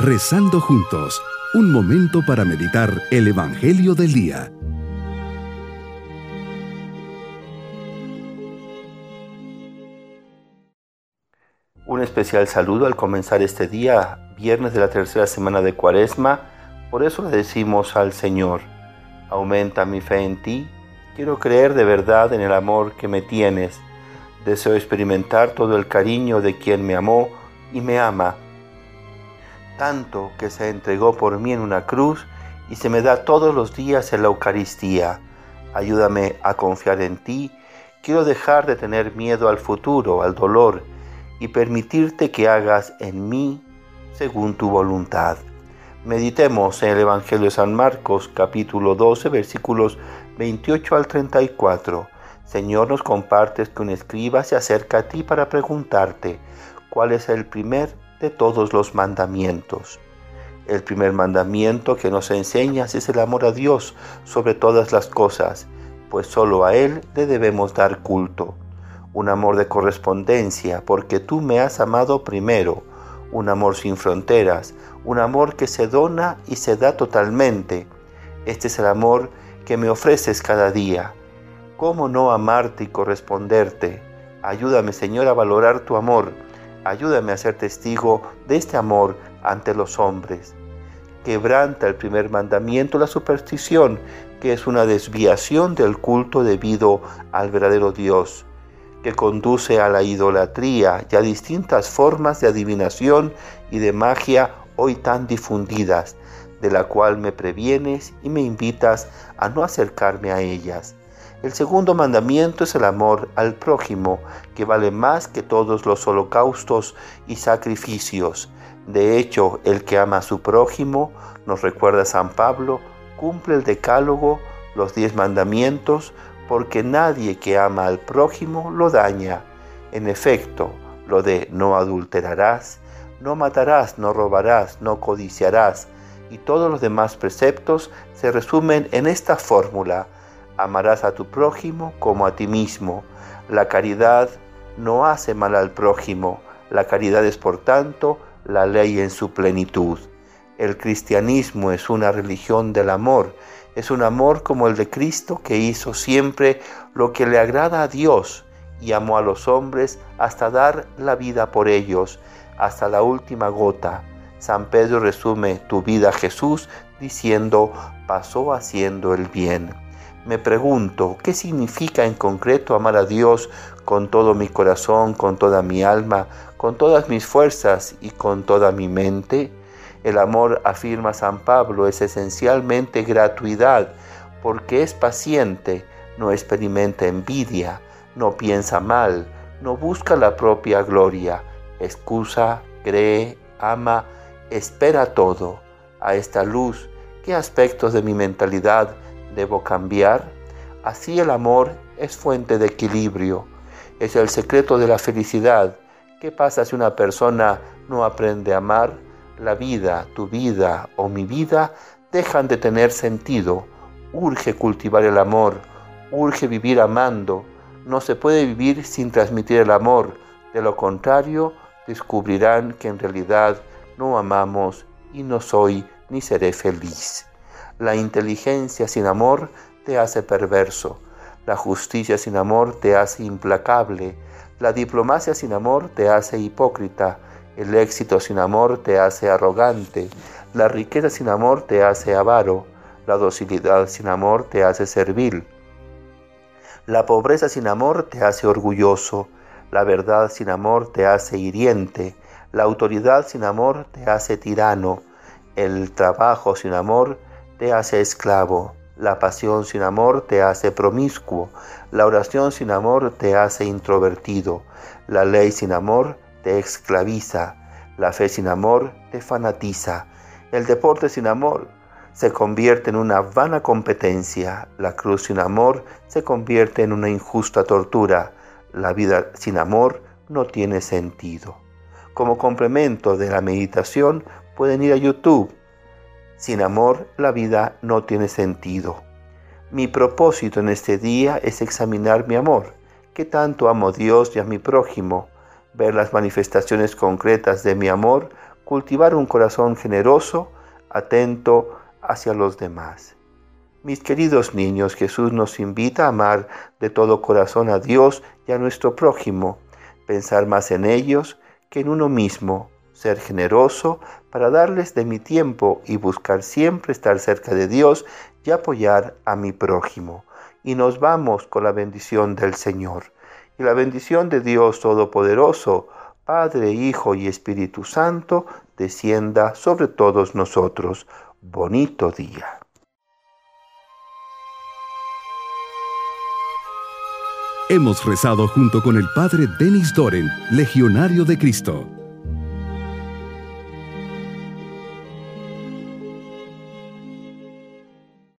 Rezando juntos, un momento para meditar el Evangelio del Día. Un especial saludo al comenzar este día, viernes de la tercera semana de Cuaresma. Por eso le decimos al Señor, aumenta mi fe en ti, quiero creer de verdad en el amor que me tienes, deseo experimentar todo el cariño de quien me amó y me ama, tanto que se entregó por mí en una cruz y se me da todos los días en la Eucaristía. Ayúdame a confiar en ti, quiero dejar de tener miedo al futuro, al dolor, y permitirte que hagas en mí según tu voluntad. Meditemos en el Evangelio de San Marcos capítulo 12 versículos 28 al 34. Señor, nos compartes que un escriba se acerca a ti para preguntarte cuál es el primer de todos los mandamientos. El primer mandamiento que nos enseñas es el amor a Dios sobre todas las cosas, pues solo a Él le debemos dar culto un amor de correspondencia, porque tú me has amado primero, un amor sin fronteras, un amor que se dona y se da totalmente. Este es el amor que me ofreces cada día. ¿Cómo no amarte y corresponderte? Ayúdame, Señor, a valorar tu amor. Ayúdame a ser testigo de este amor ante los hombres. Quebranta el primer mandamiento la superstición, que es una desviación del culto debido al verdadero Dios que conduce a la idolatría y a distintas formas de adivinación y de magia hoy tan difundidas, de la cual me previenes y me invitas a no acercarme a ellas. El segundo mandamiento es el amor al prójimo, que vale más que todos los holocaustos y sacrificios. De hecho, el que ama a su prójimo, nos recuerda San Pablo, cumple el decálogo, los diez mandamientos, porque nadie que ama al prójimo lo daña. En efecto, lo de no adulterarás, no matarás, no robarás, no codiciarás, y todos los demás preceptos se resumen en esta fórmula, amarás a tu prójimo como a ti mismo. La caridad no hace mal al prójimo, la caridad es por tanto la ley en su plenitud. El cristianismo es una religión del amor, es un amor como el de Cristo que hizo siempre lo que le agrada a Dios y amó a los hombres hasta dar la vida por ellos, hasta la última gota. San Pedro resume tu vida Jesús diciendo, pasó haciendo el bien. Me pregunto, ¿qué significa en concreto amar a Dios con todo mi corazón, con toda mi alma, con todas mis fuerzas y con toda mi mente? El amor, afirma San Pablo, es esencialmente gratuidad, porque es paciente, no experimenta envidia, no piensa mal, no busca la propia gloria, excusa, cree, ama, espera todo. A esta luz, ¿qué aspectos de mi mentalidad debo cambiar? Así el amor es fuente de equilibrio, es el secreto de la felicidad. ¿Qué pasa si una persona no aprende a amar? la vida, tu vida o mi vida dejan de tener sentido. Urge cultivar el amor, urge vivir amando. No se puede vivir sin transmitir el amor. De lo contrario, descubrirán que en realidad no amamos y no soy ni seré feliz. La inteligencia sin amor te hace perverso. La justicia sin amor te hace implacable. La diplomacia sin amor te hace hipócrita. El éxito sin amor te hace arrogante, la riqueza sin amor te hace avaro, la docilidad sin amor te hace servil. La pobreza sin amor te hace orgulloso, la verdad sin amor te hace hiriente, la autoridad sin amor te hace tirano, el trabajo sin amor te hace esclavo, la pasión sin amor te hace promiscuo, la oración sin amor te hace introvertido, la ley sin amor te esclaviza, la fe sin amor te fanatiza, el deporte sin amor se convierte en una vana competencia, la cruz sin amor se convierte en una injusta tortura, la vida sin amor no tiene sentido. Como complemento de la meditación pueden ir a YouTube. Sin amor la vida no tiene sentido. Mi propósito en este día es examinar mi amor. ¿Qué tanto amo a Dios y a mi prójimo? ver las manifestaciones concretas de mi amor cultivar un corazón generoso, atento hacia los demás. Mis queridos niños, Jesús nos invita a amar de todo corazón a Dios y a nuestro prójimo, pensar más en ellos que en uno mismo, ser generoso para darles de mi tiempo y buscar siempre estar cerca de Dios y apoyar a mi prójimo. Y nos vamos con la bendición del Señor. Y la bendición de Dios Todopoderoso, Padre, Hijo y Espíritu Santo, descienda sobre todos nosotros. Bonito día. Hemos rezado junto con el Padre Denis Doren, Legionario de Cristo.